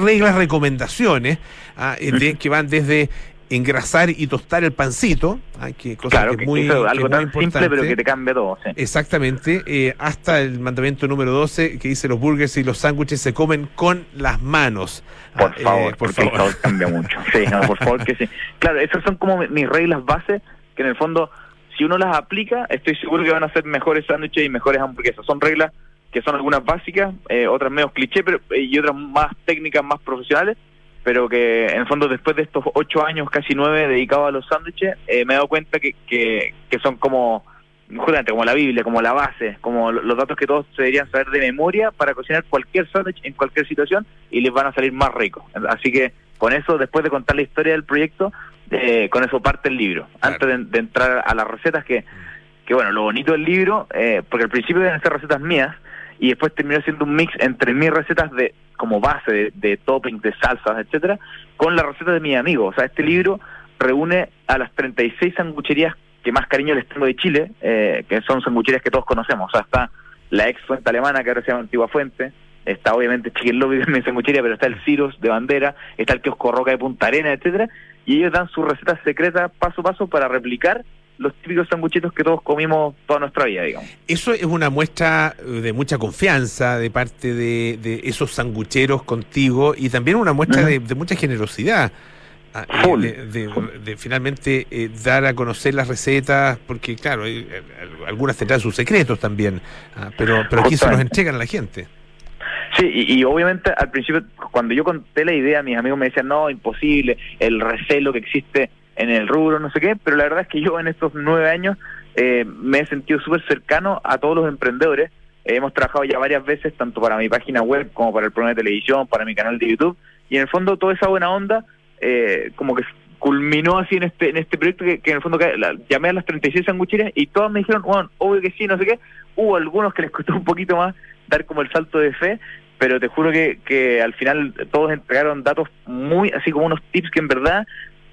reglas, recomendaciones, ah, eh, que van desde engrasar y tostar el pancito, ah, que cosa que, es muy, algo tan simple pero que te cambia todo. Exactamente, hasta el mandamiento número 12 que dice los burgers y los sándwiches se comen con las manos. Por ah, favor, por favor. cambia mucho. Sí, por favor que sí. Claro, esas son como mis reglas base que en el fondo si uno las aplica, estoy seguro que van a ser mejores sándwiches y mejores hamburguesas. Son reglas que son algunas básicas, eh, otras menos cliché pero, eh, y otras más técnicas, más profesionales, pero que en el fondo después de estos ocho años, casi nueve, dedicados a los sándwiches, eh, me he dado cuenta que, que, que son como justamente como la Biblia, como la base, como los datos que todos deberían saber de memoria para cocinar cualquier sándwich en cualquier situación y les van a salir más ricos. Así que con eso, después de contar la historia del proyecto, eh, con eso parte el libro. Antes de, entrar a las recetas, que, que bueno, lo bonito del libro, eh, porque al principio deben ser recetas mías, y después terminó siendo un mix entre mis recetas de como base de, de toppings, de salsas, etcétera, con las recetas de mis amigos. O sea, este libro reúne a las 36 sangucherías que más cariño les tengo de Chile, eh, que son sangucherías que todos conocemos. O sea, está la ex fuente alemana, que ahora se llama Antigua Fuente, está obviamente Chicken Lobby de mi sanguchería, pero está el Ciros de Bandera, está el Kiosco Roca de Punta Arena, etcétera, y ellos dan sus recetas secretas paso a paso para replicar los típicos sanguchitos que todos comimos toda nuestra vida, digamos. Eso es una muestra de mucha confianza de parte de, esos sangucheros contigo y también una muestra de, mucha generosidad. Ah, eh, de, finalmente eh, dar a conocer las recetas, porque claro, algunas tendrán sus secretos también, ah, pero, pero aquí se los entregan a la gente. Sí, y, obviamente al principio, cuando yo conté la idea, mis amigos me decían, no, imposible, el recelo que existe en el rubro, no sé qué, pero la verdad es que yo en estos nueve años eh, me he sentido súper cercano a todos los emprendedores. hemos trabajado ya varias veces, tanto para mi página web como para el programa de televisión, para mi canal de YouTube, y en el fondo toda esa buena onda eh, como que culminó así en este en este proyecto que, en el fondo llamé a las 36 sangucherías y todas me dijeron, bueno, obvio que sí, no sé qué. Hubo algunos que les costó un poquito más dar como el salto de fe, pero te juro que, que al final todos entregaron datos muy, así como unos tips que en verdad,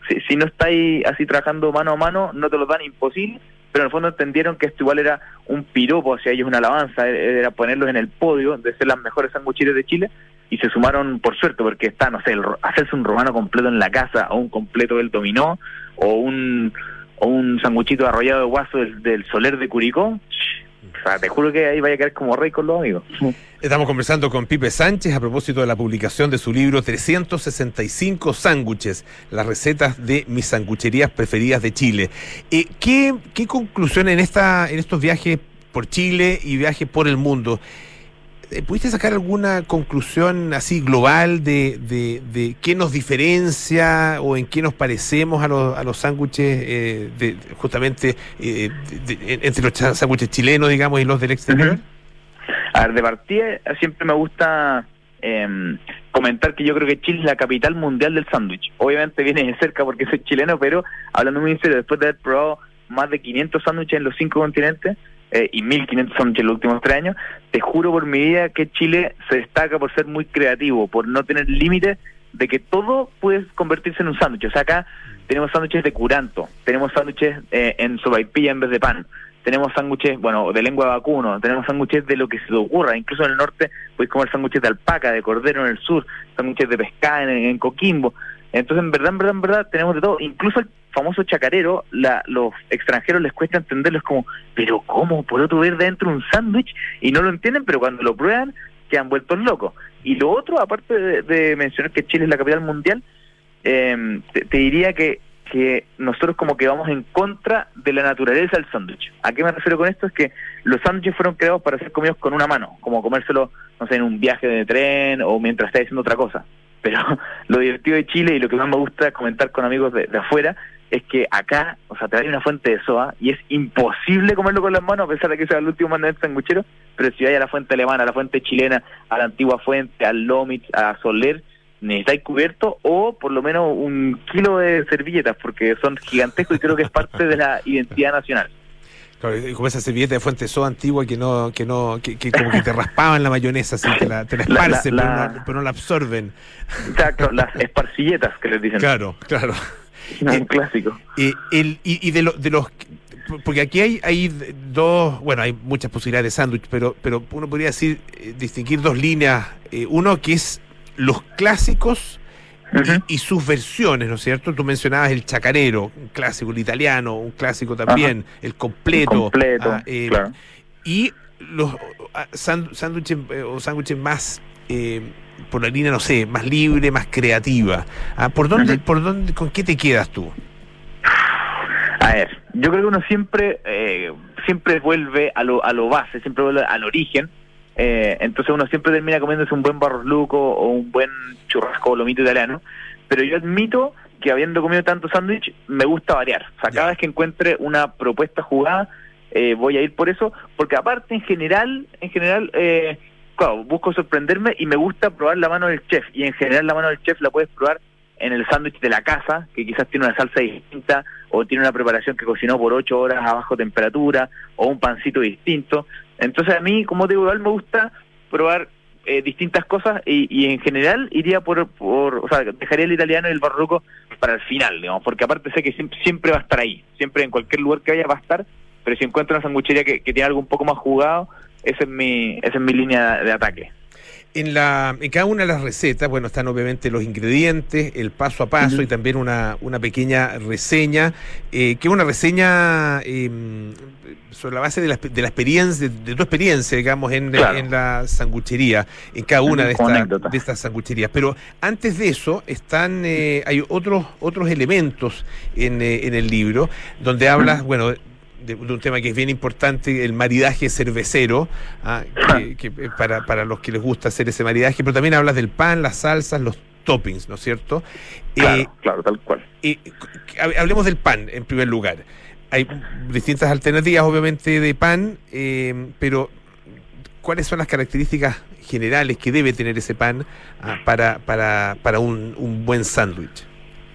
si, si no estáis así trabajando mano a mano, no te los dan imposible, pero en el fondo entendieron que esto igual era un piropo hacia ellos, una alabanza, e-, era ponerlos en el podio de ser las mejores sangucherías de Chile, y se sumaron por suerte, porque está, no sé, hacerse un romano completo en la casa, o un completo del dominó, o un, o un sanguchito arrollado de guaso del, del Soler de Curicó, o sea, te juro que ahí vaya a quedar como rey con los amigos. Estamos conversando con Pipe Sánchez a propósito de la publicación de su libro 365 sándwiches, las recetas de mis sangucherías preferidas de Chile. Eh, ¿qué, ¿Qué conclusión en, esta, en estos viajes por Chile y viajes por el mundo? Eh, ¿Pudiste sacar alguna conclusión así global de, de, qué nos diferencia o en qué nos parecemos a los, a los sándwiches eh, de, justamente eh, entre los sándwiches chilenos, digamos, y los del exterior? A ver, de partida siempre me gusta em, comentar que yo creo que Chile es la capital mundial del sándwich. Obviamente viene de cerca porque soy chileno, pero hablando muy en después de haber probado más de 500 sándwiches en los cinco continentes, eh, y 1.500 sándwiches en los últimos tres años, te juro por mi vida que Chile se destaca por ser muy creativo, por no tener límites de que todo puede convertirse en un sándwich. O sea, acá tenemos sándwiches de curanto, tenemos sándwiches eh, en sobaipilla en vez de pan, tenemos sándwiches, bueno, de lengua de vacuno, tenemos sándwiches de lo que se te ocurra, incluso en el norte puedes comer sándwiches de alpaca, de cordero en el sur, sándwiches de pescado en, Coquimbo. Entonces, en verdad, en verdad, en verdad, tenemos de todo. Incluso el famoso chacarero, la, los extranjeros les cuesta entenderlo, es como, pero ¿cómo? ¿Por otro ver dentro un sándwich? Y no lo entienden, pero cuando lo prueban, quedan vueltos locos. Y lo otro, aparte de, mencionar que Chile es la capital mundial, eh, te, diría que, que nosotros como que vamos en contra de la naturaleza del sándwich. ¿A qué me refiero con esto? Es que los sándwiches fueron creados para ser comidos con una mano, como comérselo, no sé, en un viaje de tren o mientras está haciendo otra cosa. Pero lo divertido de Chile y lo que más me gusta comentar con amigos de, de afuera es que acá, o sea, te hay una fuente de soa y es imposible comerlo con las manos, a pesar de que sea el último mandamiento sanguchero, pero si hay a la fuente alemana, a la fuente chilena, a la antigua fuente, al Lomitz, a Soler, necesitáis cubierto o por lo menos un kilo de servilletas, porque son gigantescos y creo que es parte de la identidad nacional. como esa servilleta de fuente soa antigua que no, que no, que, como que te raspaban la mayonesa, así que la, te la esparcen, pero, no, la absorben. Exacto, las esparcilletas que les dicen. Claro, claro. Un eh, clásico. Eh, el, y, de, de los porque aquí hay, hay dos, bueno, hay muchas posibilidades de sándwich, pero, pero uno podría decir, eh, distinguir dos líneas. uno que es los clásicos y, sus versiones, ¿no es cierto? Tú mencionabas el chacarero, un clásico, el italiano, un clásico también, el completo. Ah, y los ah, sándwiches o sándwiches más por la línea, no sé, más libre, más creativa. Ah, ¿Por dónde, por dónde, con qué te quedas tú? A ver, yo creo que uno siempre, eh, siempre vuelve a lo, a lo base, siempre vuelve al origen. Eh, entonces uno siempre termina comiéndose un buen barros luco o un buen churrasco o lomito italiano. Pero yo admito que habiendo comido tanto sándwich, me gusta variar. O sea, cada vez que encuentre una propuesta jugada, eh, voy a ir por eso, porque aparte en general, en general, eh, busco sorprenderme y me gusta probar la mano del chef. Y en general la mano del chef la puedes probar en el sándwich de la casa, que quizás tiene una salsa distinta o tiene una preparación que cocinó por ocho horas a bajo temperatura o un pancito distinto. Entonces a mí, como digo, igual me gusta probar eh, distintas cosas y, en general iría por, por, o sea, dejaría el italiano y el barroco para el final, digamos, porque aparte sé que siempre, va a estar ahí, siempre en cualquier lugar que vaya va a estar, pero si encuentro una sanguchería que tiene algo un poco más jugado, esa es mi, esa es mi línea de ataque. En, la, en cada una de las recetas, bueno, están obviamente los ingredientes, el paso a paso y también una, una pequeña reseña, eh, que es una reseña eh, sobre la base de la, de la experiencia, de, tu experiencia, digamos, en, en la sanguchería, en cada una de, de estas sangucherías. Pero antes de eso, están eh, hay otros, otros elementos en, eh, en el libro, donde hablas, bueno, de, un tema que es bien importante, el maridaje cervecero, ¿ah? que, para, para los que les gusta hacer ese maridaje, pero también hablas del pan, las salsas, los toppings, ¿no es cierto? Claro, eh, claro tal cual. Eh, hablemos del pan en primer lugar. Hay distintas alternativas, obviamente, de pan, eh, pero ¿cuáles son las características generales que debe tener ese pan ah, para, para, para un, un buen sándwich?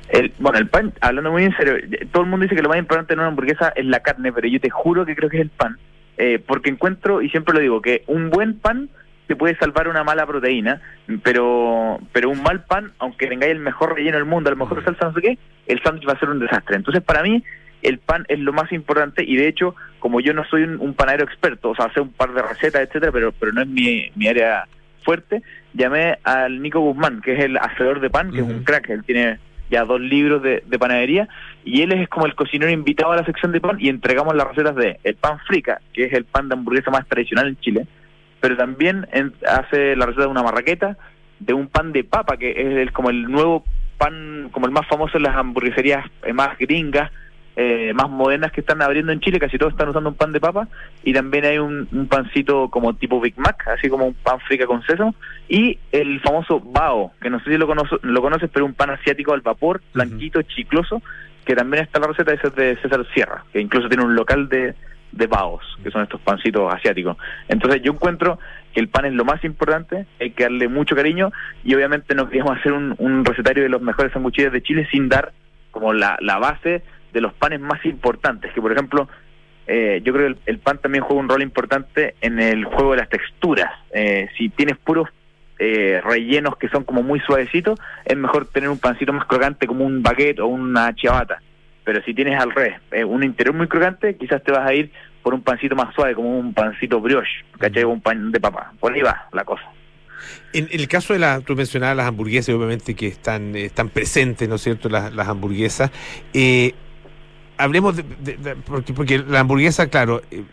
El, bueno, el pan, hablando muy en serio, todo el mundo dice que lo más importante en una hamburguesa es la carne, pero yo te juro que creo que es el pan. Eh, porque encuentro, y siempre lo digo, que un buen pan te puede salvar una mala proteína, pero pero un mal pan, aunque tengáis el mejor relleno del mundo, a lo mejor salsa no sé qué, el sándwich va a ser un desastre. Entonces, para mí, el pan es lo más importante y de hecho, como yo no soy un, panadero experto, o sea, sé un par de recetas, etcétera, pero pero no es mi, mi área fuerte, llamé al Nico Guzmán, que es el hacedor de pan, que es un crack, él tiene ya dos libros de, panadería, y él es como el cocinero invitado a la sección de pan y entregamos las recetas de el pan frica, que es el pan de hamburguesa más tradicional en Chile, pero también hace la receta de una marraqueta, de un pan de papa, que es como el nuevo pan, como el más famoso en las hamburgueserías eh, más gringas, eh, más modernas que están abriendo en Chile, casi todos están usando un pan de papa, y también hay un, pancito como tipo Big Mac, así como un pan frica con sésamo, y el famoso bao, que no sé si lo, lo conoces, pero un pan asiático al vapor, blanquito, chicloso, que también está la receta ese de César Sierra, que incluso tiene un local de, de baos, que son estos pancitos asiáticos. Entonces yo encuentro que el pan es lo más importante, hay que darle mucho cariño, y obviamente no queríamos hacer un, un recetario de los mejores sanguchillos de Chile sin dar como la, la base de los panes más importantes, que por ejemplo, eh, yo creo que el, pan también juega un rol importante en el juego de las texturas. Eh, si tienes puros eh, rellenos que son como muy suavecitos, es mejor tener un pancito más crocante como un baguette o una ciabatta. Pero si tienes al revés, un interior muy crocante, quizás te vas a ir por un pancito más suave, como un pancito brioche, ¿cachai? Un pan de papa. Por ahí va la cosa. En, el caso de la, tú mencionabas las hamburguesas, obviamente que están, están presentes, ¿no es cierto?, las, las hamburguesas. Eh, hablemos de, porque, porque, la hamburguesa, claro, eh,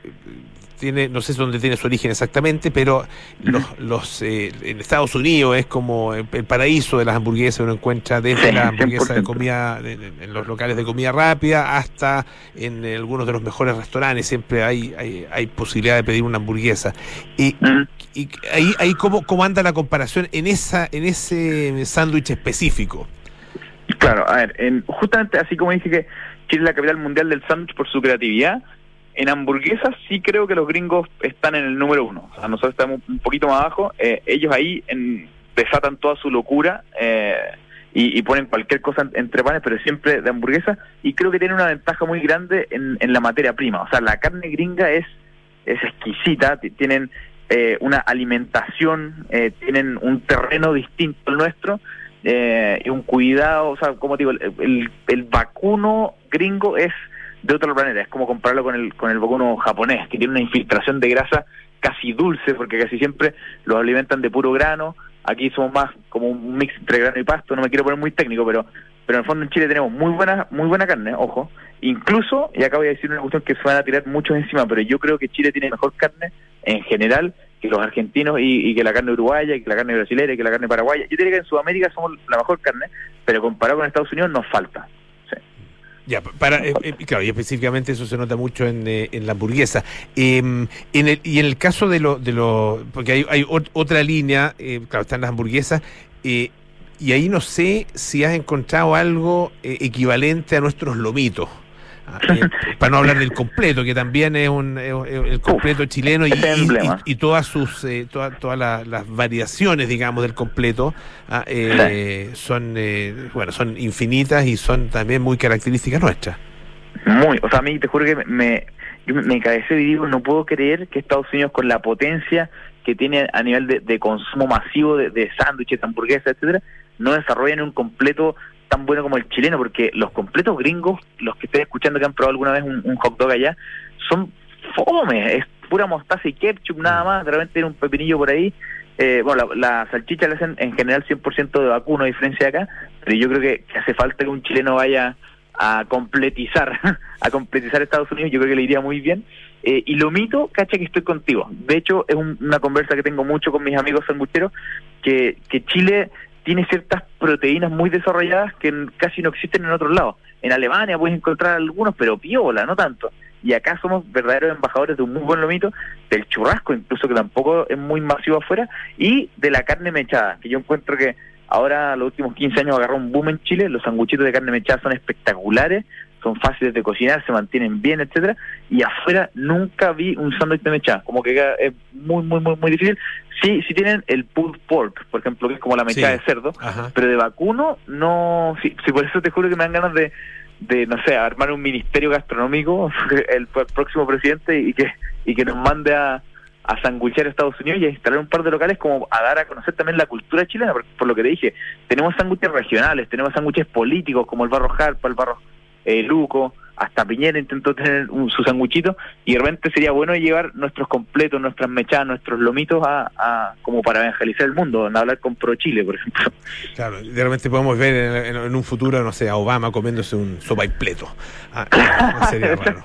tiene, no sé dónde tiene su origen exactamente, pero los, los eh, en Estados Unidos es como el, paraíso de las hamburguesas, uno encuentra desde la hamburguesa de comida, en los locales de comida rápida, hasta en algunos de los mejores restaurantes, siempre hay, hay, hay posibilidad de pedir una hamburguesa. Y, y ahí, ahí cómo, cómo anda la comparación en esa, en ese sándwich específico. Claro, a ver, en, justamente así como dije que Chile es la capital mundial del sándwich por su creatividad. En hamburguesas sí creo que los gringos están en el número uno. O sea, nosotros estamos un poquito más abajo. Eh, ellos ahí en, desatan toda su locura eh, y, ponen cualquier cosa entre panes, pero siempre de hamburguesa. Y creo que tienen una ventaja muy grande en, la materia prima. O sea, la carne gringa es, es exquisita. Tienen eh, una alimentación, tienen un terreno distinto al nuestro eh, y un cuidado, o sea, como digo, el, el, vacuno gringo es de otro planeta, es como compararlo con el, con el vacuno japonés, que tiene una infiltración de grasa casi dulce, porque casi siempre los alimentan de puro grano, aquí somos más como un mix entre grano y pasto, no me quiero poner muy técnico, pero pero en el fondo en Chile tenemos muy buena muy buena carne, ojo, incluso, y acá voy a decir una cuestión que se van a tirar muchos encima, pero yo creo que Chile tiene mejor carne en general que los argentinos y, que la carne uruguaya, y que la carne brasileña, y que la carne paraguaya. Yo diría que en Sudamérica somos la mejor carne, pero comparado con Estados Unidos nos falta. Ya, para, eh, eh, claro, y específicamente eso se nota mucho en, eh, en la hamburguesa. Em, en el, y en el caso de lo, de lo porque hay, hay otra línea, claro, están las hamburguesas, y ahí no sé si has encontrado algo equivalente a nuestros lomitos. Ah, eh, para no hablar del completo, que también es un el completo chileno y, y, todas sus eh, todas las variaciones, digamos, del completo ah, eh, son bueno son infinitas y son también muy características nuestras. Muy, o sea, a mí te juro que me yo me cabecé y digo, no puedo creer que Estados Unidos con la potencia que tiene a nivel de, consumo masivo de, de sándwiches, hamburguesas, etcétera, no desarrollen un completo tan bueno como el chileno, porque los completos gringos, los que estén escuchando que han probado alguna vez un, hot dog allá, son fome, es pura mostaza y ketchup nada más, de repente tiene un pepinillo por ahí, eh, bueno, la, salchicha la hacen en general 100% de vacuno, a diferencia de acá, pero yo creo que, hace falta que un chileno vaya a completizar, a completizar Estados Unidos, yo creo que le iría muy bien. Eh, y lo mito, cacha que estoy contigo. De hecho, es una conversa que tengo mucho con mis amigos sangucheros, que, que Chile tiene ciertas proteínas muy desarrolladas que casi no existen en otros lados. En Alemania puedes encontrar algunos, pero piola, no tanto. Y acá somos verdaderos embajadores de un muy buen lomito, del churrasco, incluso que tampoco es muy masivo afuera, y de la carne mechada, que yo encuentro que ahora los últimos 15 años agarró un boom en Chile, los sanguchitos de carne mechada son espectaculares, son fáciles de cocinar, se mantienen bien, etcétera, y afuera nunca vi un sándwich de mechada, como que es muy, muy, muy, muy difícil. Sí, sí tienen el pulled pork, por ejemplo, que es como la mechada de cerdo, pero de vacuno no, sí, por eso te juro que me dan ganas de, de no sé, armar un ministerio gastronómico, el, el próximo presidente, y que, y que nos mande a a sanguichear a Estados Unidos y a instalar un par de locales como a dar a conocer también la cultura chilena, por, lo que te dije, tenemos sándwiches regionales, tenemos sándwiches políticos como el Barro Jarpa, el Barro eh, Luco, hasta Piñera intentó tener un, su sanguchito y de repente sería bueno llevar nuestros completos, nuestras mechadas, nuestros lomitos a, como para evangelizar el mundo, hablar con Pro Chile, por ejemplo. Claro, de repente podemos ver en, un futuro, no sé, a Obama comiéndose un sopa y pleto. Ah, sería raro.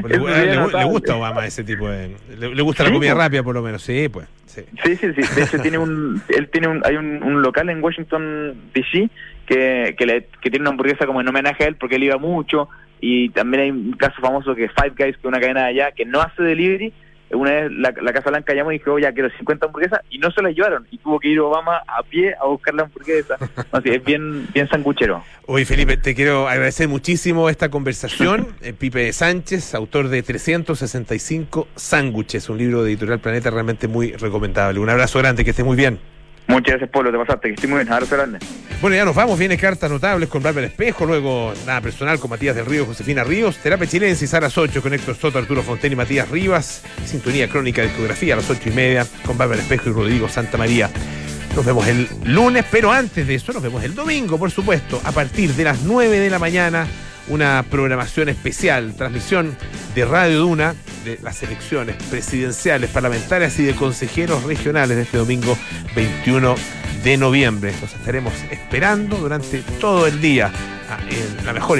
Pues, le, gusta a Obama ese tipo de... Le, gusta la comida pues. rápida por lo menos, sí, pues. Sí. sí, sí, De hecho, tiene un, él tiene un, hay un, un local en Washington, D.C., que, que, le, que tiene una hamburguesa como en homenaje a él porque él iba mucho y también hay un caso famoso que Five Guys, que es una cadena de allá, que no hace delivery. Una vez la, Casa Blanca llamó y dijo, ya quiero 50 hamburguesas, y no se las llevaron. Y tuvo que ir Obama a pie a buscar la hamburguesa. Así es bien, bien sanguchero. Oye, Felipe, te quiero agradecer muchísimo esta conversación. Eh, Pipe Sánchez, autor de 365 sándwiches, un libro de Editorial Planeta realmente muy recomendable. Un abrazo grande, que esté muy bien. Muchas gracias, Pablo, te pasaste, que estoy muy bien. Abrazo grande. Bueno, ya nos vamos. Viene cartas notables con Bárbara Espejo, luego nada personal con Matías del Río, Josefina Ríos, Terapia Chilense y Saras 8 con Héctor Soto, Arturo Fonten y Matías Rivas, Sintonía Crónica de Discografía a las ocho y media con Bárbara Espejo y Rodrigo Santa María. Nos vemos el lunes, pero antes de eso nos vemos el domingo, por supuesto, a partir de las 9 de la mañana una programación especial, transmisión de Radio Duna de las elecciones presidenciales, parlamentarias y de consejeros regionales de este domingo 21 de noviembre. Los estaremos esperando durante todo el día. Ah, la mejor